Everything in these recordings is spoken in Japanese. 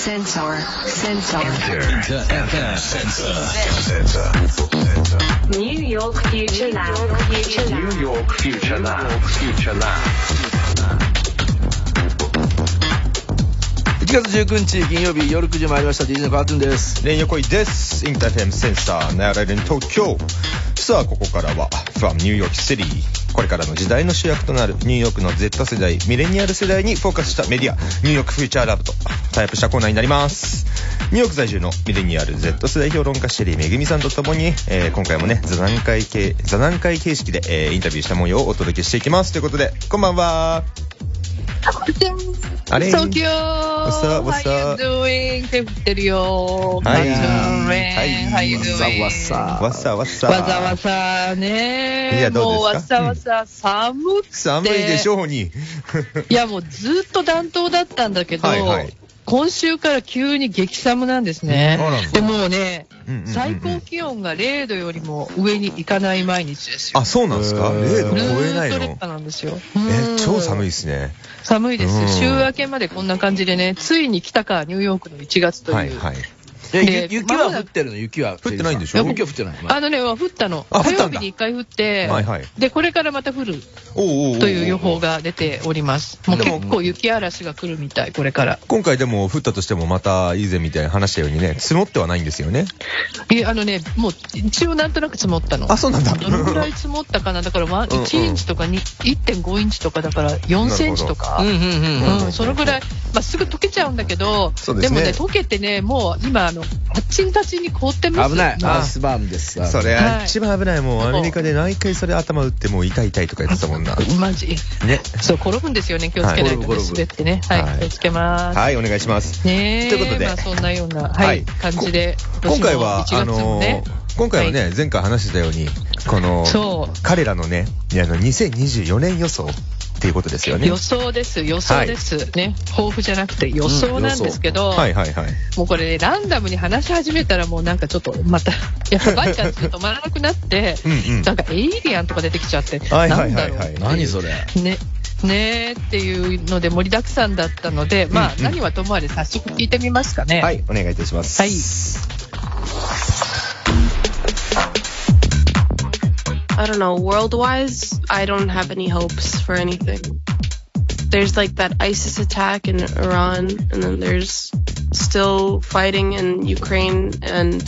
Sensor. Sensor. Inter FM Sensor. New York Future Lab. Future Lab. New York Future Lab. Future Lab. 1月19日金曜日夜9時回りました DJ のカートンですレン横井です。インターフェムセンサー、ナヤラレン東京。さあ、ここからは、from New York City。これからの時代の主役となるニューヨークの Z 世代、ミレニアル世代にフォーカスしたメディア、ニューヨークフューチャーラブとタイプしたコーナーになります。ニューヨーク在住のミレニアル Z 世代評論家シェリーめぐみさんとともに、えー今回もね、座談会系、座談会形式で、えーインタビューした模様をお届けしていきます。ということで、こんばんは。あれ？Tokyo! What's up? What's How up? you doing? 手振ってるよ。はい How's your は rain? い How you わ doing? さわさわさわさ。わざわざね。いやどうですか？もうわさわさ寒くて。寒いでしょうに。いやもうずっと暖冬だったんだけど、はいはい今週から急に激寒なんですね。でもうね、最高気温が0度よりも上に行かない毎日ですよ。あ、そうなんですか？へー ?0 度ず超えないの？なんですよ。え、超寒いいですね。寒いですうん。週明けまでこんな感じでね、ついに来たか、ニューヨークの1月という。はいはい。雪は降ってるの雪は降ってないんでしょ？雪は降ってないあのね、降ったの。あ降ったんだ火曜日に一回降って、はいはいで、これからまた降るという予報。が出ております。もう結構雪嵐が来るみたい、これから。今回でも降ったとしてもまた以前みたいに話したようにね、積もってはないんですよね。え、あのね、もう一応なんとなく積もったの。あ、そうなんだ。どのぐらい積もったかな？だからワンうんうん1インチとかに1.5インチとかだから4センチとか。うんうんうんうん、そのぐらい、まあ、すぐ溶けちゃうんだけど、そうですねもね、溶けてね、もう今、あの、パッチンタチンに凍ってます危ないアイスバーンですそれはい一番危ない。もうアメリカで何回それ頭打ってもう痛い痛いとか言ってたもんな。マジ。ね。そう、転ぶんですよね。気をつけないと滑ってね。はい、はい気をつけます。はい、お願いします。ねえ。ということでまあ、そんなような、感じで、今回は、今あ年も1月もねの、今回はね、前回話してたように、この、そう彼らのね、あの、2024年予想っていうことですよね。予想です、予想です。ね。抱負じゃなくて予想なんですけど、はいはいはい。もうこれ、ね、ランダムに話し始めたらもうなんかちょっと、また、やっぱバイちゃんって止まらなくなって、うんうんなんかエイリアンとか出てきちゃって、はいはいはいはいなんだろう何それね。ねえっていうので盛りだくさんだったので、まあ、うんうん何はともあれ早速聞いてみますかね。はい、お願いいたします。はい。I don't know, world wise, I don't have any hopes for anything. There's like that ISIS attack in Iran, and then there's still fighting in Ukraine and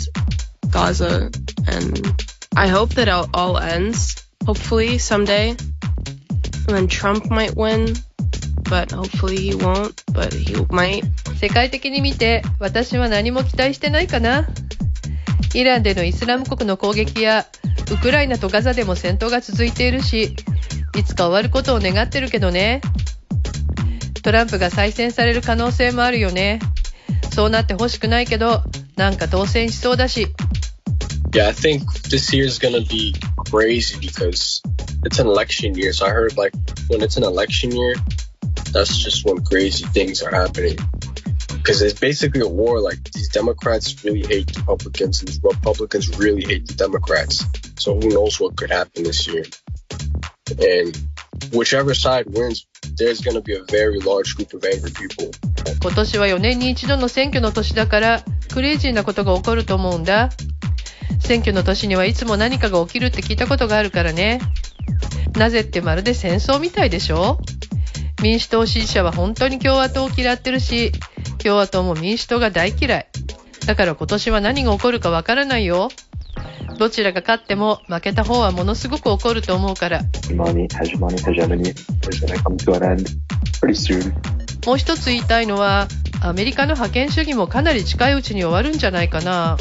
Gaza, and I hope that it all ends, hopefully, someday. And then Trump might win, but hopefully he won't, but he might. 世界的に見て私は何も期待してないかなイランでのイスラム国の攻撃や ウクライナとガザでも戦闘が続いているしいつか終わることを願ってるけどねトランプが再選される可能性もあるよねそうなってほしくないけどなんか当選しそうだし Yeah, I think this year is going to be crazy because it's an election year. So I heard like when it's an election year, that's just when crazy things are happening. Because it's basically a war. Like these Democrats really hate Republicans and these Republicans really hate the Democrats. So who knows what could happen this year. And whichever side wins, there's going to be a very large group of angry people. 今年は4年に一度の選挙の年だからクレイジーなことが起こると思うんだ選挙の年にはいつも何かが起きるって聞いたことがあるからねなぜってまるで戦争みたいでしょ民主党支持者は本当に共和党を嫌ってるし共和党も民主党が大嫌い。だから今年は何が起こるかわからないよ。どちらが勝っても負けた方はものすごく怒ると思うから。もう一つ言いたいのは、アメリカの覇権主義もかなり近いうちに終わるんじゃないかな。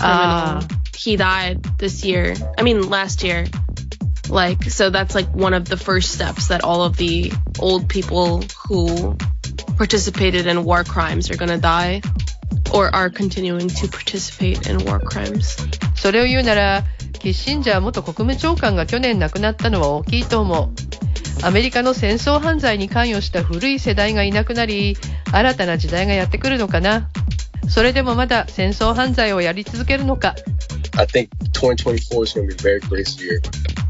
Oh, he died this year. I mean, last year. Like, so that's like one of the first steps that all of the old people who participated in war crimes are gonna die or are continuing to participate in war crimes. それを言うならキッシンジャー元国務長官が去年亡くなったのは大きいと思うアメリカの戦争犯罪に関与した古い世代がいなくなり新たな時代がやってくるのかなそれでもまだ戦争犯罪をやり続けるのか I think 2024 is going to be a very crazy year.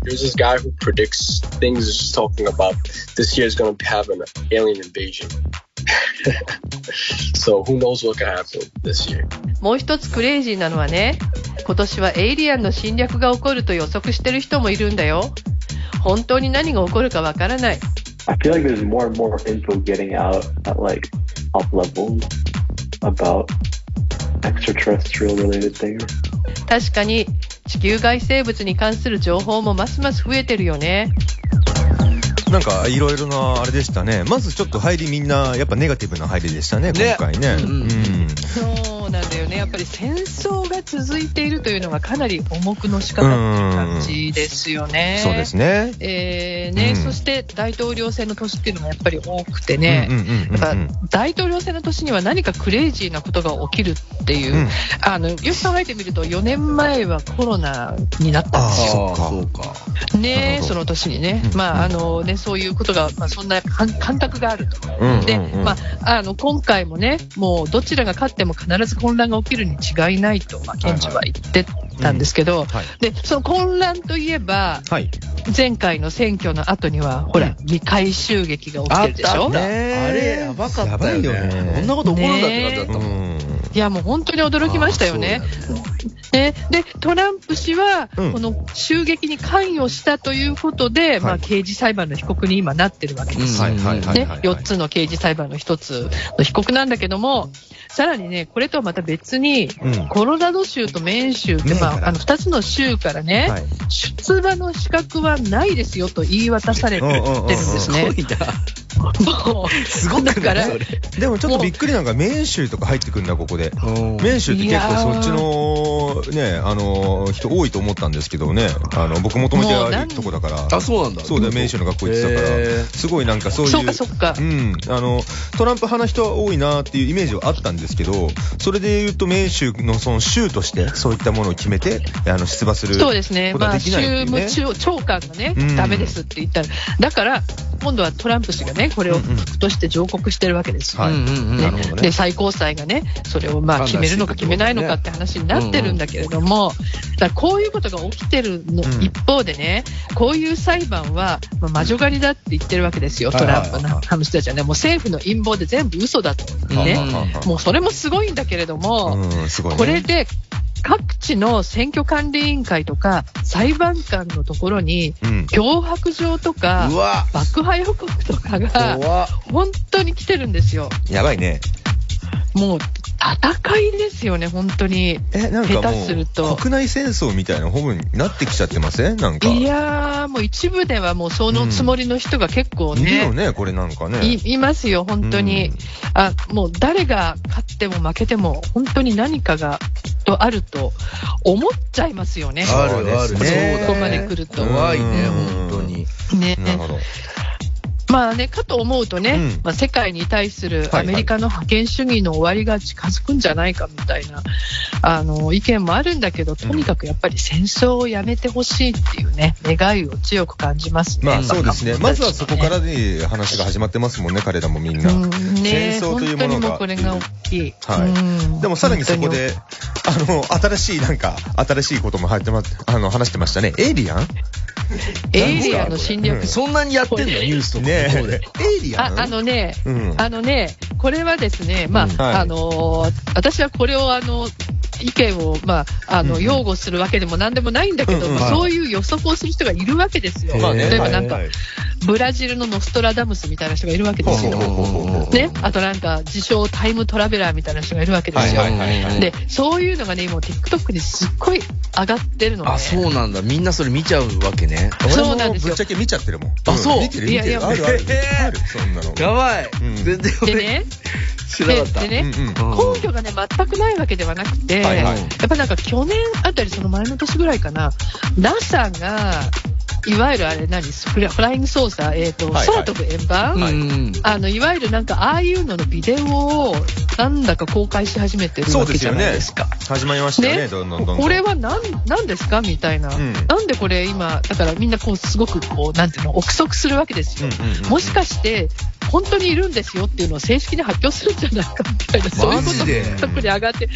There's this guy who predicts things just talking about this year is going to have an alien invasion. so who knows what can happen this year? もう一つクレイジーなのはね、今年はエイリアンの侵略が起こると予測してる人もいるんだよ。本当に何が起こるかわからない。I feel like there's more and more info getting out at like top levels about extraterrestrial related things. 確かに地球外生物に関する情報もますます増えてるよね。なんかいろいろなあれでしたね。まずちょっと入りみんなやっぱネガティブな入りでしたね、ね今回ね。うんうんそうなんだよね。やっぱり戦争が続いているというのがかなり重くのしかかっていう感じですよね。そうですね。えーね、うんそして大統領選の年っていうのがやっぱり多くてね、大統領選の年には何かクレイジーなことが起きるっていう、うんあのよく考えてみると、4年前はコロナになったんですよ。そねその年にね、うんまああのね、そういうことが、まあ、そんな感感覚があると。で、まあ、あの今回もね、もうどちらが勝っても必ず混乱が起きるに違いないと、まあ、検事は言ってたんですけど、はい。でその混乱といえば、はい。前回の選挙の後には、ほら、議会襲撃が起きてるでしょ？あれやばかったよね。やばいよねこんなこと起こるんだって感じだったもんいや、もう本当に驚きましたよね。ね。で、トランプ氏は、うんこの襲撃に関与したということで、まあ、はい。刑事裁判の被告に今なってるわけですね。はい、4つの刑事裁判の1つの被告なんだけども、さらにね、これとはまた別に、うん。コロラド州とメーン州って、まあ、あの2つの州からね、はい。出馬の資格はないですよと言い渡されてるんですね。すごいな。もうすごくない？だからでもちょっとびっくりなんか、メーン州とか入ってくるんだ、ここで。うんメーン州って結構そっちの、ね、あの、人多いと思ったんですけどね。あの、僕もともとやるとこだから。あ、そうなんだ。そうだよ、メーン州の学校行ってたからすごいなんかそういう。そうかそうかうん。あの、トランプ派の人は多いなっていうイメージはあったんですけど、それで言うとメーン州のその州として、そういったものを決めて、あの、出馬するそうですね、まあ。州務長官がね、うんダメですって言ったら、だから、今度はトランプ氏がね、これを不服として上告してるわけですよ。で。最高裁がね、それをまあ決めるのか決めないのかって話になってるんだけれども、だからこういうことが起きてるの。うん。一方でね、こういう裁判はまあ魔女狩りだって言ってるわけですよ、トランプの人たちはね、もう政府の陰謀で全部嘘だと、ね。もうそれもすごいんだけれども。これで各地の選挙管理委員会とか裁判官のところにうん。脅迫状とか爆破予告とかが本当に来てるんですよ。やばいね。もう戦いですよね、本当に。え、なんかもするとう、国内戦争みたいな本になってきちゃってません？なんか。いやー、もう一部ではもうそのつもりの人が結構いるね、よね、これなんかね。いいますよ、本当に、うんあ。もう誰が勝っても負けても、本当に何かがとあると思っちゃいますよね。あるある。そうですねここまで来ると。怖いね、うん本当に。ねなるほど。まあね、かと思うとね、うんまあ、世界に対するはいアメリカの覇権主義の終わりが近づくんじゃないかみたいな、あの意見もあるんだけど、とにかくやっぱり戦争をやめてほしいっていうね、願いを強く感じますね。まあそうですね。まずはそこからねで話が始まってますもんね、彼らもみんな。うんね戦争というものが本当にもうこれが大きい。はいうんでもさらにそこで、あの、新しい、なんか、新しいことも入ってま、あの、話してましたね。エイリアン？エイリアンの侵略。そんなにやってんの？ニュースとか。ね。エイリアン？ああのね、うんあのね、これはですね、まあ、うんはいあのー私はこれをあの、意見を、まあ、あの、擁護するわけでも何でもないんだけど、うんうんまあそういう予測をする人がいるわけですよ。例えばなんか、ブラジルのノストラダムスみたいな人がいるわけですよ。ね、あとなんか、自称タイムトラベラーみたいな人がいるわけですよ。で、そういうのがね、もう TikTok にすっごい上がってるのね。あ、そうなんだ。みんなそれ見ちゃうわけね。そうなんですよぶっちゃけ見ちゃってるもん。あそう見てる見てる。いやいやあるある。ある、そんなの。やばい。うん全然で俺ね、知らなかった。ででね、根拠がね、全くないわけではなくて、はいはいやっぱなんか去年あたり、その前の年ぐらいかな、NASA が、いわゆるあれ何、フラフライング操作、えっ、と、はいはい空飛ぶ円盤、うんうん。あの、いわゆるなんか、ああいうののビデオを、なんだか公開し始めてるそうわけじゃないですか。。始まりましたよね、ね？どんどんどんどん。これは何、何ですか？みたいな、うんなんでこれ今、だからみんなこう、すごくこう、なんていうの、憶測するわけですよ。うんうんうんうんもしかして、本当にいるんですよっていうのを正式に発表するんじゃないかみたいな、そういうことが特に上がって、い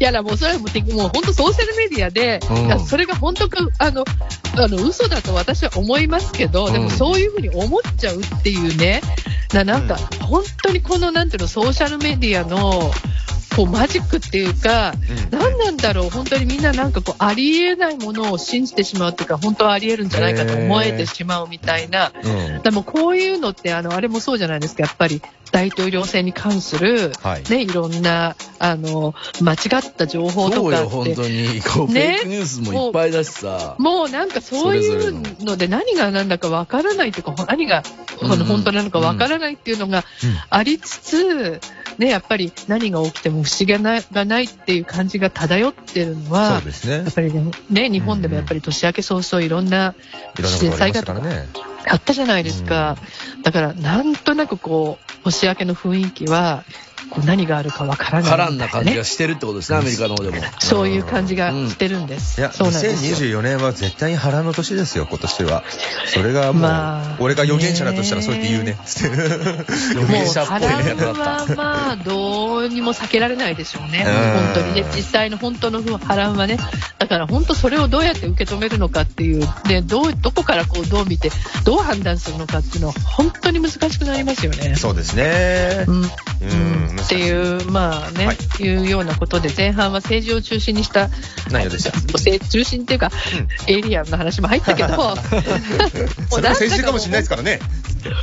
やだ、もうそれはもうもう本当ソーシャルメディアで、うんそれが本当か、あの、あの、嘘だと私は思いますけど、でもうんそういうふうに思っちゃうっていうね、ななんか、本当にこの、なんていうの、ソーシャルメディアの、こうマジックっていうか、何なんだろう、本当にみんななんかこう、ありえないものを信じてしまうっていうか、本当はありえるんじゃないかと思えてしまうみたいな、うん。でもこういうのって、あの、あれもそうじゃないですか、やっぱり大統領選に関する、はい。ね、いろんな、あの、間違った情報とそうよ、かって、本当に。こう、フね。ェイクニュースもいっぱいだしさ。もうなんかそういうので何が何だかわからないというか、何がうんうん。この本当なのかわからないっていうのがありつつ、ね、やっぱり何が起きても不思議がないがないっていう感じが漂ってるのそはう、ですねやっ。ぱりね、ね日本でもやっぱり年明け早々いろんないろんなことからね。あったじゃないですか。だから、なんとなくこう、年明けの雰囲気は、こう何があるかわからない、波乱な感じがしてるってことですね、アメリカの方でも。そういう感じがしてるんです。いや、そうなんですよ。2024年は絶対に波乱の年ですよ、今年は。それがもう、まあ俺が予言者だとしたらそうやって言うね。予もう言者っぽい波乱ね、だった。はまあ、どうにも避けられないでしょうね。うん本当にね、実際の本当の波乱はね。だから本当それをどうやって受け止めるのかっていう、で、どう、どこからこうどう見て、どう判断するのかっていうのは本当に難しくなりますよね。そうですねう。んうんうんっていう、まあね、はいい、うようなことで、前半は政治を中心にした、内容でした。政治中心っていうか、エイリアンの話も入ったけど、もそれも先週かもしれないですかからね。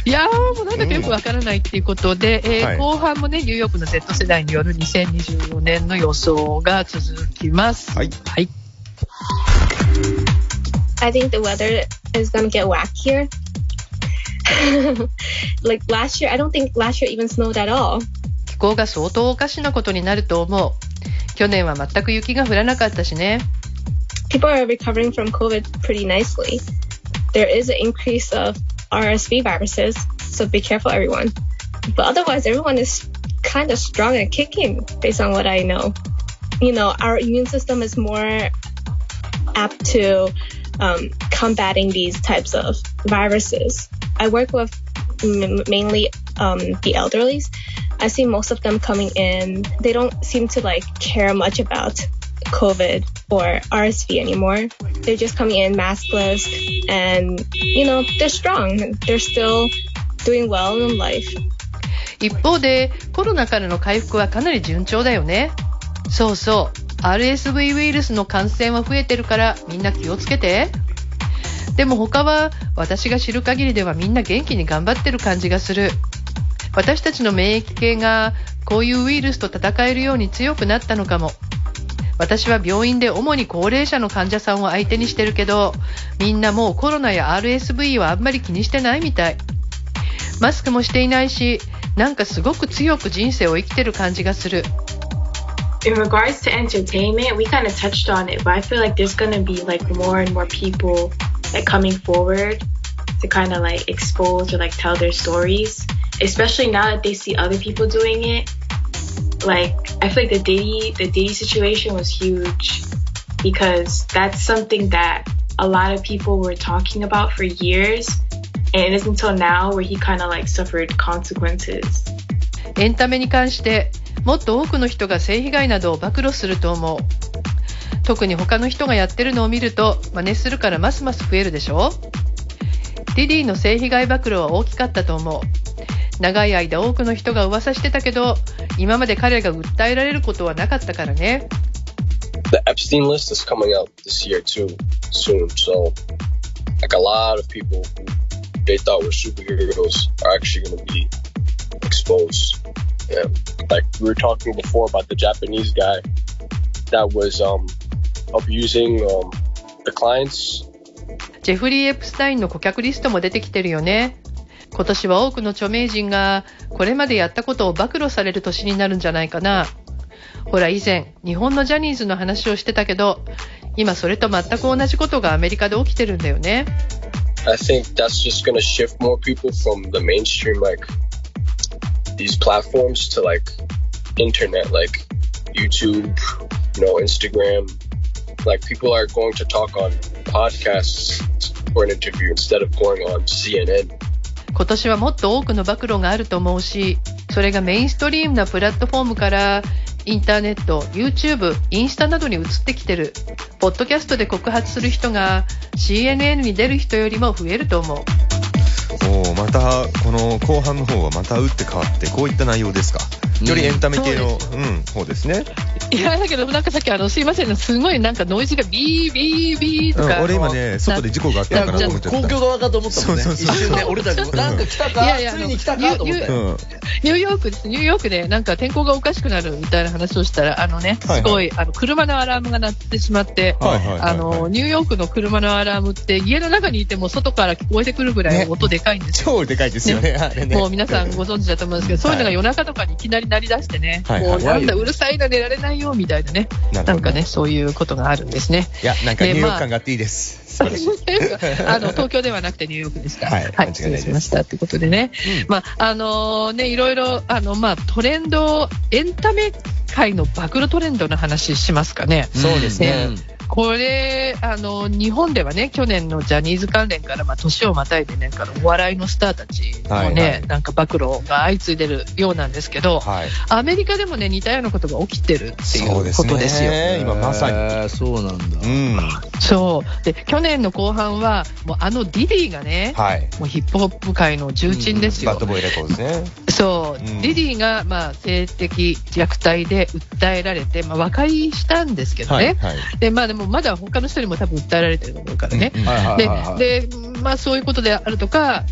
いやー、もうなんだかよくわからないっていうことで、えーはい後半もね、ニューヨークの Z 世代による2024年の予想が続きます。はい。はい。I think the weather is gonna get wackier. like last year, I don't think last year even snowed at all. 気候が相当おかしなことになると思う。去年は全く雪が降らなかったしね。 People are recovering from COVID pretty nicely. There is an increase of RSV viruses, so be careful, everyone. But otherwise, everyone is kind of strong and kicking based on what I know. You know, our immune system is more apt to um, combating these types of viruses. I work with m- mainly um, the elderlies. I see most of them coming in. They don't seem to like care much about COVID or RSV anymore. They're just coming in maskless and, you know, they're strong. They're still doing well in life. 一方で、コロナからの回復はかなり順調だよね。そうそう。 RSV ウイルスの感染は増えてるからみんな気をつけて。でも他は私が知る限りではみんな元気に頑張ってる感じがする。私たちの免疫系がこういうウイルスと戦えるように強くなったのかも。私は病院で主に高齢者の患者さんを相手にしてるけど、みんなもうコロナや RSV はあんまり気にしてないみたい。マスクもしていないし、なんかすごく強く人生を生きてる感じがする。in regards to entertainment, we kind of touched on it, but I feel like there's gonna be like more and more people like coming forward to kind of like expose or like tell their stories, especially now that they see other people doing it. Like I feel like the Diddy the Diddy situation was huge because that's something that a lot of people were talking about for years, and it isn't until now where he kind of like suffered consequences. エンタメに関して、 もっと多くの人が性被害などを暴露すると思う。特に他の人がやってるのを見ると、真似するからますます増えるでしょディディの性被害暴露は大きかったと思う。長い間多くの人が噂してたけど、今まで彼が訴えられることはなかったからね。The Epstein list is coming out this year too, soon. So, like a lot of people who they thought were superheroes are actually going to be exposed. Yeah, like we were talking before about the Japanese guy that was um abusing um the clients ジェフリー・エプスタインの顧客リストも出てきてるよね。今年は多くの著名人がこれまでやったことを暴露される年になるんじゃないかな。ほら以前、日本のジャニーズの話をしてたけど、今それと全く同じことがアメリカで起きてるんだよね。I think that's just gonna shift more people from the mainstream like these platforms to like internet like YouTube, you know, Instagram. Like people are going to talk on podcasts for an interview instead of going on CNN. 今年はもっと多くの暴露があると思うし、それがメインストリームなプラットフォームから、インターネット、YouTube、インスタなどに移ってきてる。ポッドキャストで告発する人が CNN に出る人よりも増えると思う。おーまたこの後半の方はまた打って変わってこういった内容ですか。よりエンタメ系の、うん、方ですね。いや、だけどなんかさっきあの、すいませんね、すごいなんかノイズがビービービーとか。うん、俺今ね、外で事故があったかなと思っちゃった。公共側かと思ったもんね。そうそうそう一瞬ね、俺たちも、なんか来たかいやいやついに来たかと思ったよ。うん。ニューヨークです。ニューヨークでなんか天候がおかしくなるみたいな話をしたら、あのね、はいはいすごい、あの、車のアラームが鳴ってしまって、はいはいはいはいあの、ニューヨークの車のアラームって家の中にいても外から聞こえてくるぐらい音でかいんですよ。超でかいですよね、あれね。もう皆さんご存知だと思うんですけど、そういうのが夜中とかにいきなり鳴り出してね、はいはいもうなんだ、うるさいな、寝られないよ、みたいなね、なんかね、そういうことがあるんですね。いや、なんかニューヨークで感があっていいです。素晴らしい。あの東京ではなくてニューヨークでした。はい失礼しましたということでね、まああのねいろいろあのまあトレンドエンタメ界の暴露トレンドの話しますかね。そうですね。これあの日本ではね去年のジャニーズ関連からまあ年をまたいでねからお笑いのスターたちのね、はいはいなんか暴露が相次いでるようなんですけど、はい。アメリカでもね似たようなことが起きてるっていうことですよ。ね。今まさに。えーそうなんだ。うん。そうで去年の後半はもうあのディディがね、はい。もうヒップホップ界の重鎮ですよ。バッドボーイレコードですね。そう、うんディディが、まあ、性的虐待で訴えられて、まあ、和解したんですけどね。はい。はい。で、まあでもまだ他の人にも多分訴えられてると思うからね。で、まあそういうことであるとか、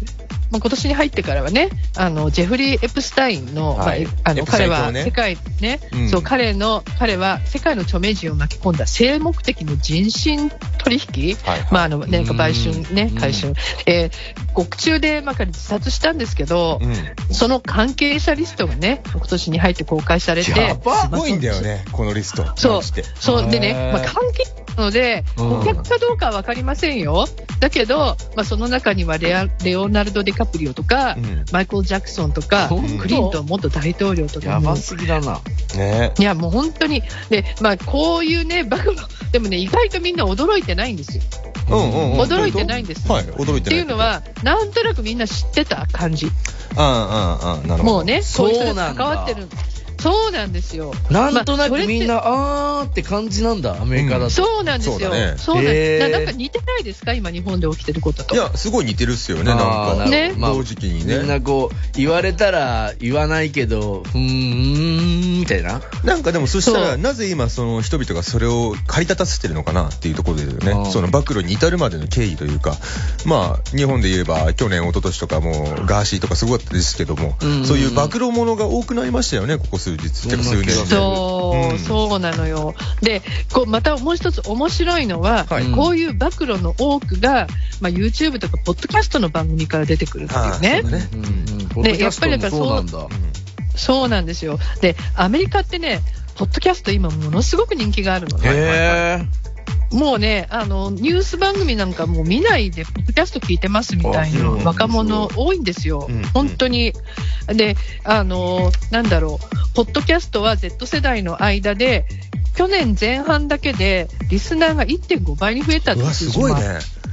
まあ、今年に入ってからはね、あの、ジェフリー・エプスタインの、はい。まあ、あの、彼は世界ね、うん。そう、彼の、彼は世界の著名人を巻き込んだ性目的の人身取引、はい。まあ、あの、なん。か売春ねうん、回春。えー獄中で、まあ、彼自殺したんですけど、うん。その関係者リストがね、今年に入って公開されて、やばすごいんだよね、このリスト。そう。そう。でへね、ー。まあ、関係なので、うん。顧客かどうかは分かりませんよ。だけど、まあ、その中にはレアレオナルド・ディカプリオとか、うんマイケル・ジャクソンとか、クリントン元大統領とかもやばすぎだな。ね。いや、もう本当に、で、まあ、こういうね、暴露、でもね、意外とみんな驚いてないんですよ。うんうんうん。驚いてないんですはい、驚いてない。っていうの、は、なんとなくみんな知ってた感じ。うんうんうん、なるほど。もうね、そうこい人なんだ関わってる。そうなんですよ。なんとなくみんな、あーって感じなんだ、アメリカだと。そうなんですよ。そうだねそうなんななんか似てないですか？今日本で起きてることと。いや、すごい似てるっすよね、なんか。ねまあ同時期にね。みんなこう、言われたら言わないけど、ふーん、みたいな。なんかでもそしたら、なぜ今その人々がそれを駆り立たせてるのかなっていうところですよね。その暴露に至るまでの経緯というか、まあ、日本で言えば去年、一昨年とかもガーシーとかすごかったですけども、うんうんうんそういう暴露ものが多くなりましたよね、ここ数日。てか数年で。そう、うんそうなのよ。で、こうまたもう一つ面白いのは、はいこういう暴露の多くが、まあ、YouTube とかポッドキャストの番組から出てくるっていうね。ねうんうん。ポッドキャストもそうなんだ。そうなんですよ。で、アメリカってね、ポッドキャスト今ものすごく人気があるのね。へもうね、あの、ニュース番組なんかもう見ないで、ポッドキャスト聞いてますみたいな若者多いんですようん。本当に。で、あの、なんだろう、ポッドキャストは Z 世代の間で、去年前半だけで、リスナーが1.5倍に増えたっていう数字もあるすごいね。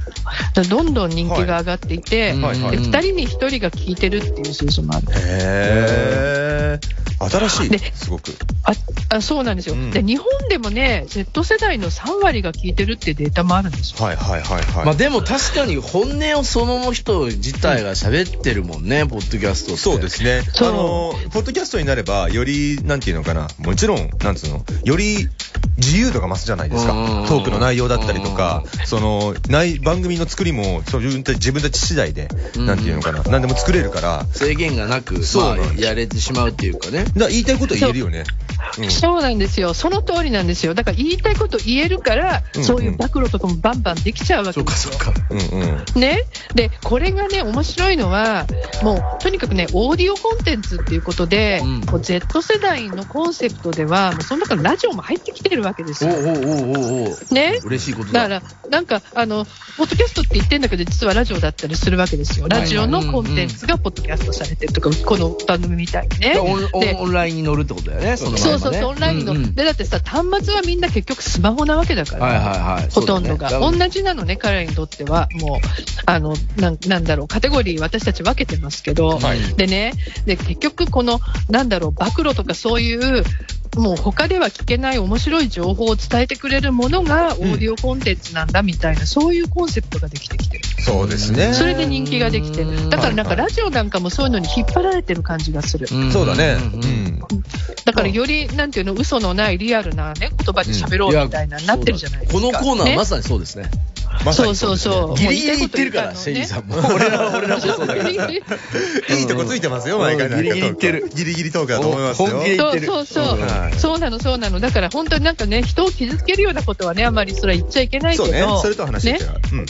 だどんどん人気が上がっていて、はいはいはいで2人に1人が聞いてるっていう数字もある。へー。新しいで、すごく。ああそうなんですよ、うんで。日本でもね、Z 世代の3割が聞いてるってデータもあるんですよ。はいはいはいはい。まあでも確かに本音をその人自体が喋ってるもんね、ポッドキャストって。そうですね。あの、ポッドキャストになれば、より、なんていうのかな、もちろん、なんつうの、より自由度が増すじゃないですか。トークの内容だったりとか、その、ない、番組の作りも、そう自分たち、自分たち次第で、うんなんていうのかな、何でも作れるから、制限がなく、まあ、そうなんですやれてしまうっていうかね。だ言いたいことは言えるよね。うんそうなんですよ。その通りなんですよ。だから言いたいこと言えるから、うんそういう暴露とかもバンバンできちゃうわけですよ。うんうん。ね。で、これがね、面白いのは、もう、とにかくね、オーディオコンテンツっていうことで、うんもう Z 世代のコンセプトでは、もうその中のラジオも入ってきてるわけですよ。おうおうおうおね。嬉しいことだ。だから、なんか、あの、ポッドキャストって言ってんだけど、実はラジオだったりするわけですよ。ラジオのコンテンツがポッドキャストされてるとか、この番組みたいにね。オンラインに乗るってことだよね、そのそうそうそう、オンラインの、うんうん。で、だってさ、端末はみんな結局スマホなわけだから。はいはいはい。ほとんどが、ね。同じなのね、彼らにとっては、もう、あの、なんなんだろう、カテゴリー私たち分けてますけど、はい。でね、で、結局この、なんだろう、暴露とかそういう、もう他では聞けない面白い情報を伝えてくれるものがオーディオコンテンツなんだみたいな、そういうコンセプトができてきてる。そうですね。それで人気ができてる。だからなんかラジオなんかもそういうのに引っ張られてる感じがする。んそうだね。んうん。だからより、なんていうの、嘘のないリアルなね、言葉で喋ろうみたいな、なってるじゃないですか。このコーナーねまさにそうですね。まさそうにですねそうそう。ギリギリ言ってるから、シェリーさんも。ね俺ら、俺らもそうだけど。いいとこついてますよ、うん毎回ギリギリ言ってるギリギリトークだと思いますよ。そうそうそう、はいそうなの、そうなの、だから本当になんかね、人を傷つけるようなことはね、あんまりそれは言っちゃいけないけど、そうね。それとは話違ね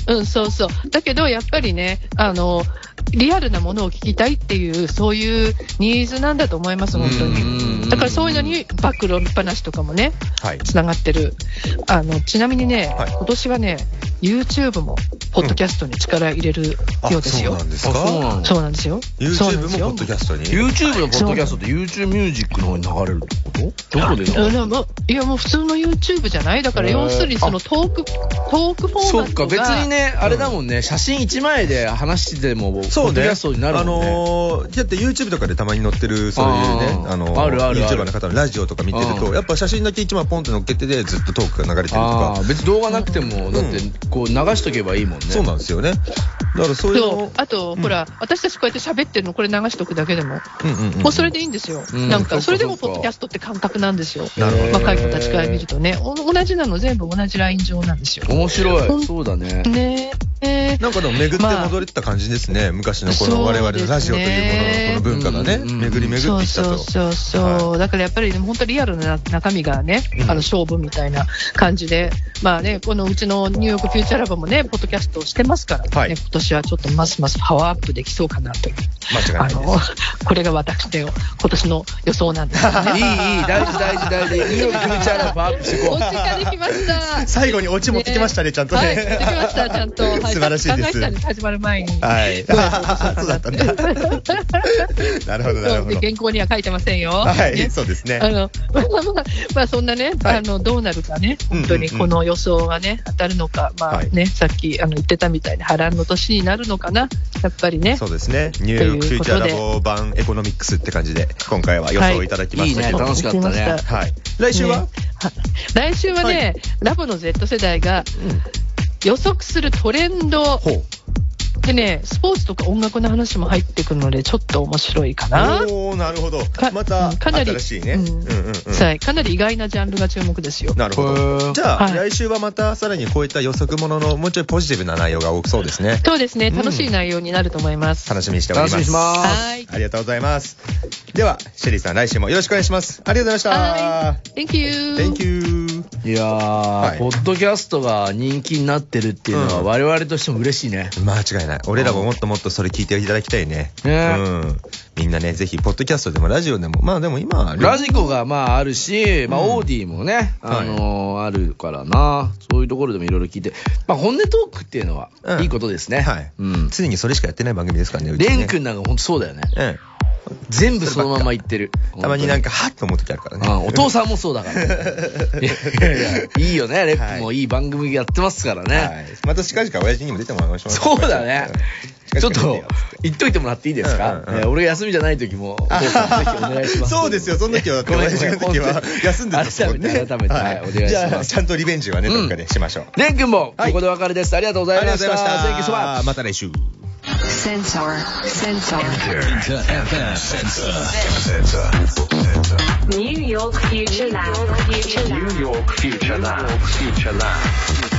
う。うん。うん、そうそう、だけどやっぱりね、あのリアルなものを聞きたいっていう、そういうニーズなんだと思います、本当うんに。だからそういうのに暴露話とかもね、はい。つながってる。あのちなみにね、はい今年はね、YouTube もポッドキャストに力入れれるようですよ。あそうなんですあそうかなんだ。そうなんですよ。そうな YouTube もポッドキャストに？YouTube のポッドキャストって YouTube ミュージックの方に流れるってこと？どこでいやもう普通の YouTube じゃない。だから要するにそのトーク、トークフォーマットが。そっか、別にね、あれだもんね、写真1枚で話しても、ポッそうね。ドキャストになるもんね。あのー、だって YouTube とかでたまに載ってる、そういうね、あのー、あるあるある。YouTuber の方のラジオとか見てると、うん。やっぱ写真だけ一枚ポンって載っけてで、ずっとトークが流れてるとか。別に動画なくても、だって、こう流しとけばいいもんね。そうなんですよね。だからそういうのそうを。あと、ほら、私たちこうやって喋ってるの、これ流しとくだけでも、うんうんうんもうそれでいいんですよ。うんなんか、それでもポッドキャストって感覚なんですよ。なるほど若い子たちから見るとね、お同じなの、全部同じライン上なんですよ。面白い。そうだね。ねえ。なんかでも巡って戻れてた感じですね。昔のこの我々のラジオというもののこの文化がね、巡り巡ってきたと。そうそうそう、だからやっぱり、ね、本当リアルな中身がね、うん。あの勝負みたいな感じで、まあね、このうちのニューヨークフューチャーラボもね、ポッドキャストをしてますから、ねはい。今年はちょっとますますパワーアップできそうかなという、間違いないですあの、これが私の今年の予想なんですよね。いい、いい、大事、大事、大事。ニューヨークフューチャーラブアップしていこお時間できました。最後にオチ持ってきましたね、ちゃんとね。はい、できました、ちゃんと。はい、素晴らしいです考えてたんです、始まる前に。はい。そうだったんだ。なるほど、なるほど。原稿には書いてませんよ。はい、ねそうですね。あの、まあまあまあ、まあそんなね、はいあの、どうなるかね、本当にこの予想がね、当たるのか、まあはいね、さっきあの言ってたみたいに波乱の年になるのかな、やっぱりね。そうですね。ニューヨークフューチャーラボ版エコノミックスって感じで、今回は予想いただきましたけど。はいいいね。楽しかったね。はい。来週は、ね来週はね、ラボの Z 世代が予測するトレンド。ほう。でね、スポーツとか音楽の話も入ってくるので、ちょっと面白いかな。おー、なるほどか。また、うんかなり新しいね。ううんんうんうん。はいかなり意外なジャンルが注目ですよ。なるほへど。ーじゃあ、はい来週はまたさらにこういった予測もののもうちょいポジティブな内容が多そうですね。そうですね、うん楽しい内容になると思います。楽しみにしております。楽しみにしますはい。ありがとうございます。では、シェリーさん、来週もよろしくお願いします。ありがとうございまはしい。Thank you. た。Thank you. いやー、いポッドキャストが人気になってるっていうのは、うん我々としても嬉しいね。間違いない。俺らももっともっとそれ聞いていただきたいね。ねうん。みんなね、ぜひ、ポッドキャストでもラジオでも、まあでも今は、ラジコがまああるし、まあうんオーディもね、あのーあるからな、そういうところでもいろいろ聞いて、まあ本音トークっていうのはうんいいことですね。はいうん。常にそれしかやってない番組ですからね、うちね。レン君なんか本当そうだよね。うん。全部そのまま言ってる。たまになんか、か、はっと思う時あるからね。うんお父さんもそうだから。いやいやいや、いいよね、レックもいい番組やってますからね。はい。また近々親父にも出てもらいましょう。そうだね。ちょっと言っといてもらっていいですか、うんうんうんえー俺休みじゃない時も、お父さんぜひお願いします。そうですよ、その時は、だってごめん親父の時は休んでたんですもんね。改めて改めてはいお願いしますじゃあ、ちゃんとリベンジはね、どっかでしましょう。レン君も、はいここでお別れです。ありがとうございました。ありがとうございました。また来週。Sensor. Sensor. Inter FM Sensor. Sensor. New York Future Lab. Future Lab. New York Future Lab. Future Lab.